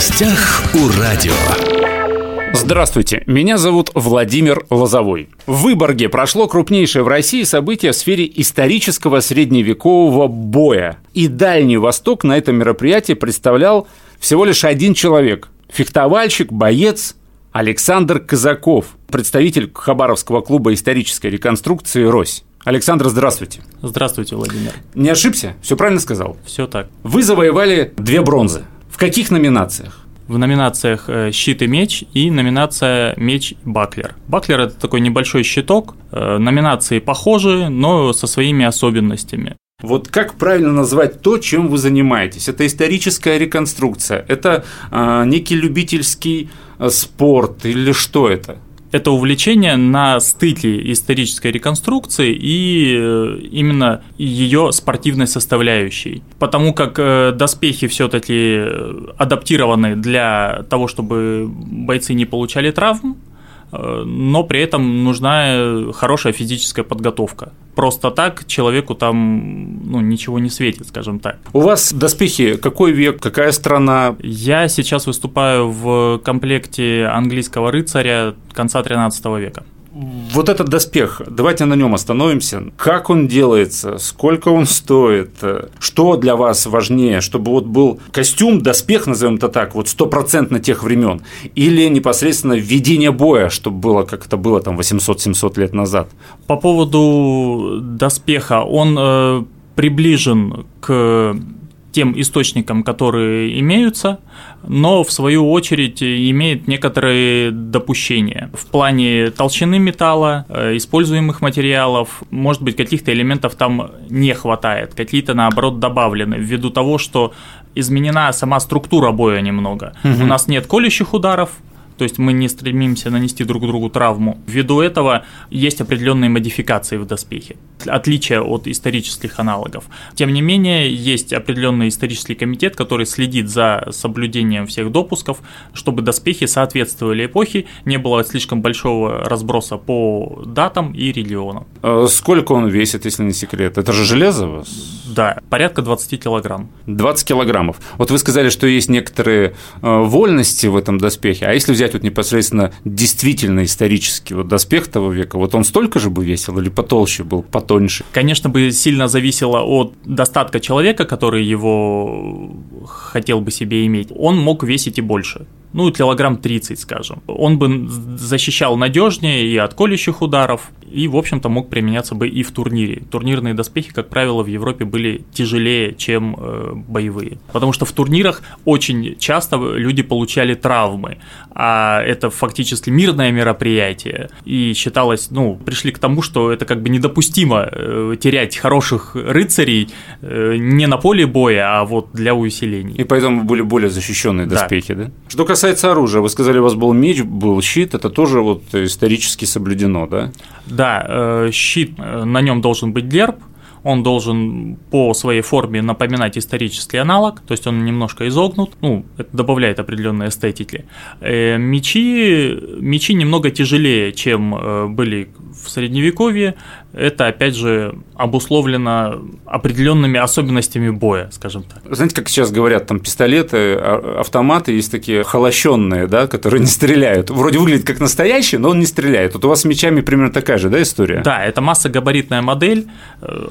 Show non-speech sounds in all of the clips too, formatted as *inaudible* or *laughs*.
гостях у радио. Здравствуйте, меня зовут Владимир Лозовой. В Выборге прошло крупнейшее в России событие в сфере исторического средневекового боя. И Дальний Восток на этом мероприятии представлял всего лишь один человек – фехтовальщик, боец Александр Казаков, представитель Хабаровского клуба исторической реконструкции «Рось». Александр, здравствуйте. Здравствуйте, Владимир. Не ошибся? Все правильно сказал? Все так. Вы завоевали две бронзы. В каких номинациях? В номинациях э, «Щит и меч» и номинация «Меч Баклер». Баклер – это такой небольшой щиток. Э, номинации похожи, но со своими особенностями. Вот как правильно назвать то, чем вы занимаетесь? Это историческая реконструкция, это э, некий любительский э, спорт или что это? Это увлечение на стыке исторической реконструкции и э, именно ее спортивной составляющей. Потому как э, доспехи все-таки адаптированы для того, чтобы бойцы не получали травм, Э, но при этом нужна хорошая физическая подготовка. Просто так человеку там ну, ничего не светит, скажем так. У вас доспехи какой век, какая страна? Я сейчас выступаю в комплекте английского рыцаря конца 13 века. Вот этот доспех, давайте на нем остановимся. Как он делается, сколько он стоит, что для вас важнее, чтобы вот был костюм, доспех, назовем это так, вот стопроцентно тех времен, или непосредственно введение боя, чтобы было, как это было там 800-700 лет назад? По поводу доспеха, он э, приближен к тем источникам, которые имеются, но в свою очередь имеет некоторые допущения в плане толщины металла, э, используемых материалов, может быть, каких-то элементов там не хватает, какие-то наоборот добавлены, ввиду того, что изменена сама структура боя немного. Угу. У нас нет колющих ударов, то есть мы не стремимся нанести друг другу травму. Ввиду этого есть определенные модификации в доспехе, отличие от исторических аналогов. Тем не менее, есть определенный исторический комитет, который следит за соблюдением всех допусков, чтобы доспехи соответствовали эпохе, не было слишком большого разброса по датам и регионам. А сколько он весит, если не секрет? Это же железо вас? Да, порядка 20 килограмм. 20 килограммов. Вот вы сказали, что есть некоторые э, вольности в этом доспехе, а если взять взять вот непосредственно действительно исторический вот доспех того века, вот он столько же бы весил или потолще был, потоньше? Конечно, бы сильно зависело от достатка человека, который его хотел бы себе иметь. Он мог весить и больше ну, килограмм 30, скажем. Он бы защищал надежнее и от колющих ударов, и, в общем-то, мог применяться бы и в турнире. Турнирные доспехи, как правило, в Европе были тяжелее, чем э, боевые. Потому что в турнирах очень часто люди получали травмы, а это фактически мирное мероприятие. И считалось, ну, пришли к тому, что это как бы недопустимо э, терять хороших рыцарей э, не на поле боя, а вот для увеселений. И поэтому были более защищенные доспехи, да? да? Что касается оружия, вы сказали, у вас был меч, был щит, это тоже вот исторически соблюдено, да? Да, э, щит, э, на нем должен быть герб, он должен по своей форме напоминать исторический аналог, то есть он немножко изогнут, ну, это добавляет определенной эстетики. Э, мечи, мечи немного тяжелее, чем были в средневековье, это, опять же, обусловлено определенными особенностями боя, скажем так. Знаете, как сейчас говорят, там пистолеты, а, автоматы есть такие холощенные, да, которые *laughs* не стреляют. Вроде выглядит как настоящий, но он не стреляет. Вот у вас с мечами примерно такая же, да, история? Да, это массогабаритная модель.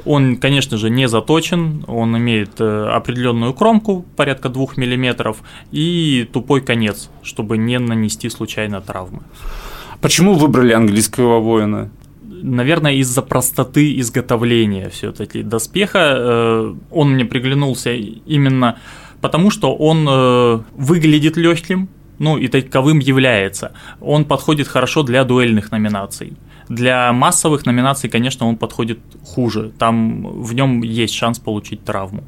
Он, конечно же, не заточен, он имеет э, определенную кромку, порядка 2 мм, и тупой конец, чтобы не нанести случайно травмы. Почему выбрали английского воина? Наверное, из-за простоты изготовления все-таки доспеха. Э, он мне приглянулся именно потому, что он э, выглядит легким, ну и таковым является. Он подходит хорошо для дуэльных номинаций. Для массовых номинаций, конечно, он подходит хуже. Там в нем есть шанс получить травму.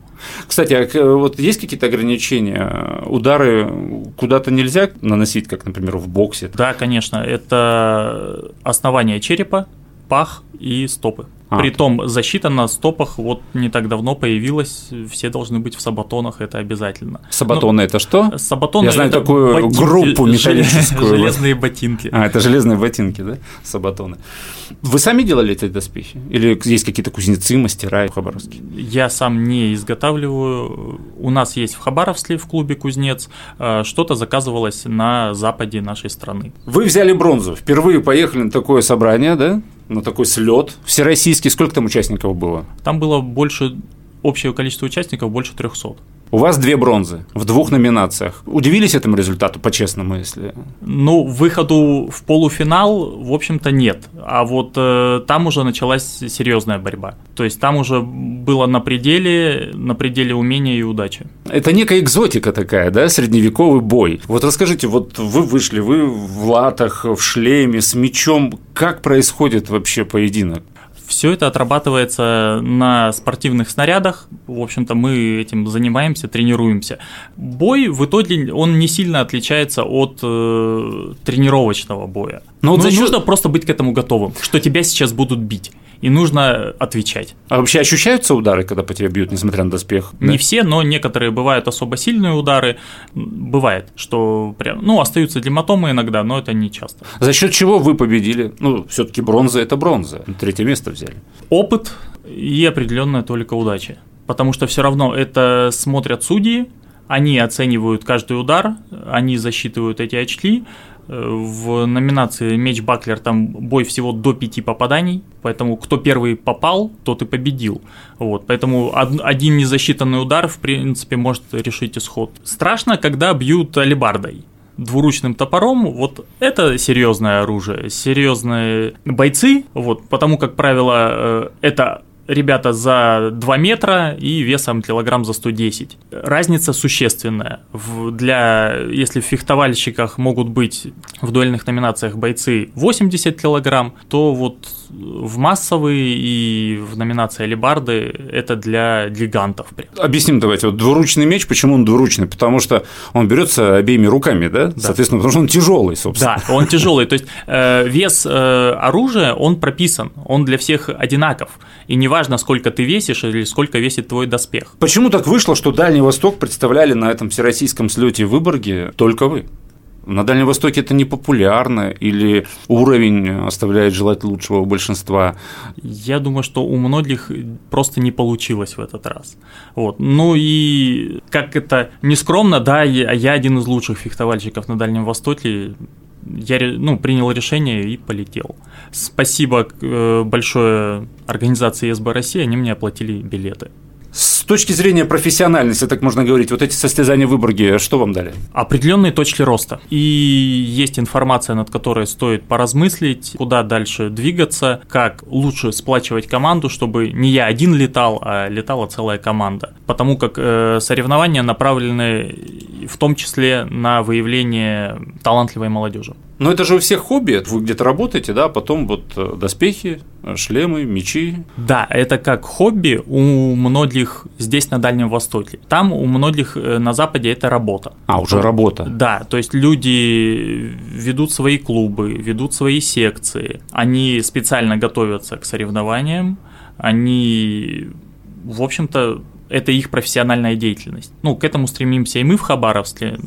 Кстати, а вот есть какие-то ограничения? Удары куда-то нельзя наносить, как, например, в боксе? Да, конечно. Это основание черепа, пах и стопы. А. Притом защита на стопах вот не так давно появилась, все должны быть в сабатонах, это обязательно. Сабатоны Но, это что? Сабатоны Я знаю такую ботинки, группу металлическую. Железные ботинки. А, это железные ботинки, да? Сабатоны. Вы сами делали эти доспехи? Или есть какие-то кузнецы, мастера в Хабаровске? Я сам не изготавливаю. У нас есть в Хабаровске в клубе кузнец. Э, что-то заказывалось на западе нашей страны. Вы взяли бронзу. Впервые поехали на такое собрание, да? На такой слет всероссийский. Сколько там участников было? Там было больше общее количество участников больше 300. У вас две бронзы в двух номинациях. Удивились этому результату, по-честному, если? Ну, выходу в полуфинал, в общем-то, нет. А вот э, там уже началась серьезная борьба. То есть там уже было на пределе, на пределе умения и удачи. Это некая экзотика такая, да, средневековый бой. Вот расскажите, вот вы вышли, вы в латах, в шлеме, с мечом. Как происходит вообще поединок? Все это отрабатывается на спортивных снарядах. В общем-то, мы этим занимаемся, тренируемся. Бой в итоге он не сильно отличается от э, тренировочного боя. Но вот ну, счет... нужно просто быть к этому готовым, что тебя сейчас будут бить и нужно отвечать. А вообще ощущаются удары, когда по тебе бьют, несмотря на доспех? Не да? все, но некоторые бывают особо сильные удары. Бывает, что прям, ну, остаются гематомы иногда, но это не часто. За счет чего вы победили? Ну, все-таки бронза это бронза. Третье место взяли. Опыт и определенная только удача. Потому что все равно это смотрят судьи, они оценивают каждый удар, они засчитывают эти очки, в номинации меч Баклер там бой всего до пяти попаданий, поэтому кто первый попал, тот и победил. Вот, поэтому один незасчитанный удар, в принципе, может решить исход. Страшно, когда бьют алибардой двуручным топором, вот это серьезное оружие, серьезные бойцы, вот, потому как правило э, это ребята за 2 метра и весом килограмм за 110. Разница существенная. В, для, если в фехтовальщиках могут быть в дуэльных номинациях бойцы 80 килограмм, то вот в массовые и в номинации алибарды это для гигантов. Объясним давайте, вот двуручный меч, почему он двуручный? Потому что он берется обеими руками, да? да. Соответственно, потому что он тяжелый, собственно. Да, он тяжелый. То есть э, вес э, оружия, он прописан, он для всех одинаков. И неважно, сколько ты весишь или сколько весит твой доспех. Почему так вышло, что Дальний Восток представляли на этом всероссийском слете в Выборге только вы? На Дальнем Востоке это не популярно или уровень оставляет желать лучшего у большинства? Я думаю, что у многих просто не получилось в этот раз. Вот. Ну и как это нескромно, да, я, один из лучших фехтовальщиков на Дальнем Востоке, я ну, принял решение и полетел. Спасибо э, большое организации СБ России, они мне оплатили билеты. С точки зрения профессиональности, так можно говорить, вот эти состязания в Выборге, что вам дали? Определенные точки роста. И есть информация, над которой стоит поразмыслить, куда дальше двигаться, как лучше сплачивать команду, чтобы не я один летал, а летала целая команда. Потому как э, соревнования направлены в том числе на выявление талантливой молодежи. Но это же у всех хобби, вы где-то работаете, да, потом вот э, доспехи, шлемы, мечи. Да, это как хобби у многих здесь на Дальнем Востоке. Там у многих э, на Западе это работа. А, уже работа. Да, то есть люди ведут свои клубы, ведут свои секции, они специально готовятся к соревнованиям, они, в общем-то, это их профессиональная деятельность. Ну, к этому стремимся и мы в Хабаровске,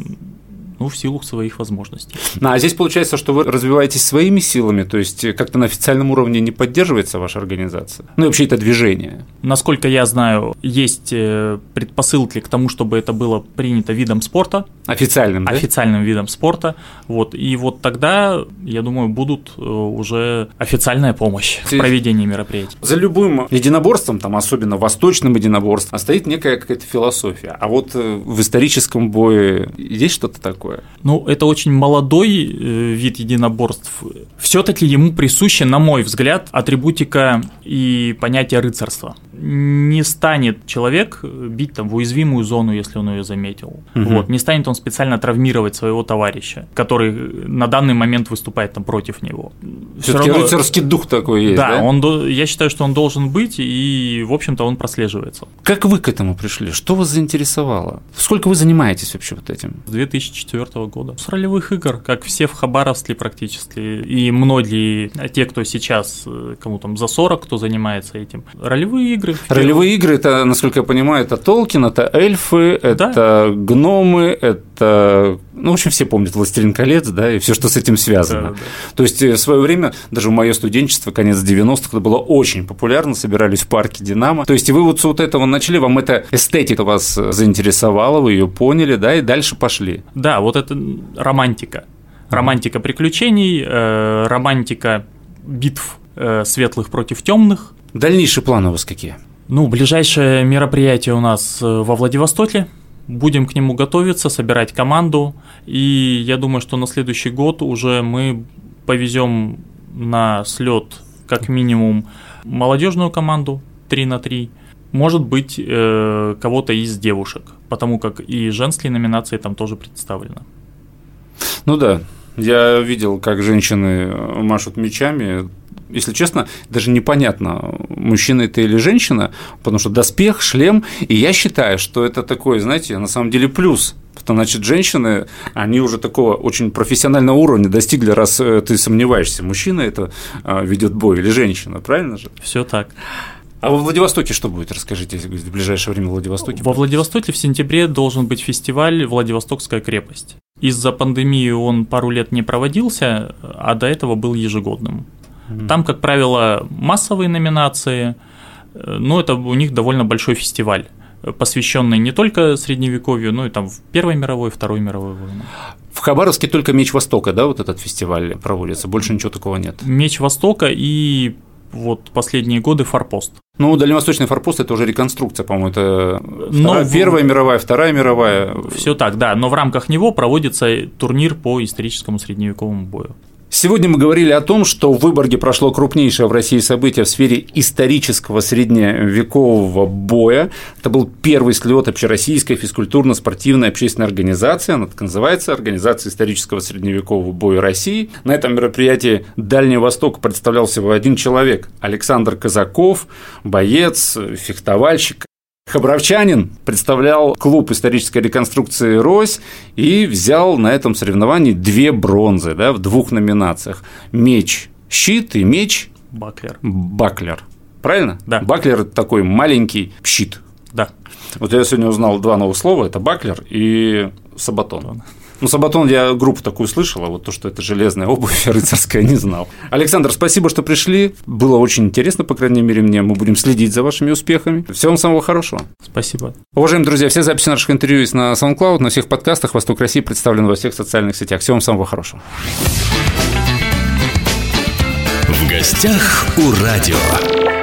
ну, в силу своих возможностей. Ну, а здесь получается, что вы развиваетесь своими силами, то есть как-то на официальном уровне не поддерживается ваша организация? Ну и вообще это движение? Насколько я знаю, есть э, предпосылки к тому, чтобы это было принято видом спорта. Официальным, да? Официальным видом спорта. Вот. И вот тогда, я думаю, будут э, уже официальная помощь в проведении мероприятий. За любым единоборством, там, особенно восточным единоборством, стоит некая какая-то философия. А вот э, в историческом бое есть что-то такое? Такое? Ну, это очень молодой э, вид единоборств. Все-таки ему присуща, на мой взгляд, атрибутика и понятие рыцарства. Не станет человек бить там в уязвимую зону, если он ее заметил. Угу. Вот. Не станет он специально травмировать своего товарища, который на данный момент выступает там против него. Все-таки равно... рыцарский дух такой есть, да? Да, он, я считаю, что он должен быть, и, в общем-то, он прослеживается. Как вы к этому пришли? Что вас заинтересовало? Сколько вы занимаетесь вообще вот этим? С 2004 2004 года. С ролевых игр, как все в Хабаровске практически, и многие, те, кто сейчас, э, кому там за 40, кто занимается этим. Ролевые игры. Ролевые игры, это, насколько я понимаю, это Толкин, это эльфы, это да. гномы, это, ну, в общем, все помнят «Властелин колец», да, и все, что с этим связано. Да, да. То есть э, в свое время, даже в мое студенчество, конец 90-х, это было очень популярно, собирались в парке «Динамо». То есть вы вот с вот этого начали, вам эта эстетика вас заинтересовала, вы ее поняли, да, и дальше пошли. Да, вот это романтика. Романтика приключений, э, романтика битв э, светлых против темных. Дальнейшие планы у вас какие? Ну, ближайшее мероприятие у нас во Владивостоке – Будем к нему готовиться, собирать команду. И я думаю, что на следующий год уже мы повезем на слет как минимум молодежную команду 3 на 3, может быть, э, кого-то из девушек, потому как и женские номинации там тоже представлены. Ну да, я видел, как женщины машут мечами, если честно, даже непонятно, мужчина это или женщина, потому что доспех, шлем, и я считаю, что это такой, знаете, на самом деле плюс, Потому значит, женщины, они уже такого очень профессионального уровня достигли, раз э, ты сомневаешься, мужчина это а, ведет бой или женщина, правильно же? Все так. А во Владивостоке что будет? Расскажите, в ближайшее время в Владивостоке. Во Владивостоке в сентябре должен быть фестиваль «Владивостокская крепость». Из-за пандемии он пару лет не проводился, а до этого был ежегодным. Там, как правило, массовые номинации, э, но это у них довольно большой фестиваль посвященный не только средневековью, но и там в Первой мировой, Второй мировой войне. В Хабаровске только Меч Востока, да, вот этот фестиваль проводится, больше ничего такого нет. Меч Востока и вот последние годы форпост. Ну, дальневосточный форпост это уже реконструкция, по-моему, это вторая, но Первая мировая, Вторая мировая. Все так, да, но в рамках него проводится турнир по историческому средневековому бою. Сегодня мы говорили о том, что в Выборге прошло крупнейшее в России событие в сфере исторического средневекового боя. Это был первый слет общероссийской физкультурно-спортивной общественной организации. Она так называется Организация исторического средневекового боя России. На этом мероприятии Дальний Восток представлял всего один человек – Александр Казаков, боец, фехтовальщик, Хабаровчанин представлял клуб исторической реконструкции «Рось» и взял на этом соревновании две бронзы да, в двух номинациях. Меч, щит и меч Баклер. Баклер. Правильно? Да. Баклер – это такой маленький щит. Да. Вот я сегодня узнал два новых слова – это баклер и сабатон. Ну, Сабатон я группу такую слышал, а вот то, что это железная обувь *laughs* рыцарская, не знал. Александр, спасибо, что пришли. Было очень интересно, по крайней мере, мне. Мы будем следить за вашими успехами. Всего вам самого хорошего. Спасибо. Уважаемые друзья, все записи наших интервью есть на SoundCloud, на всех подкастах. Восток России представлен во всех социальных сетях. Всего вам самого хорошего. В гостях у радио.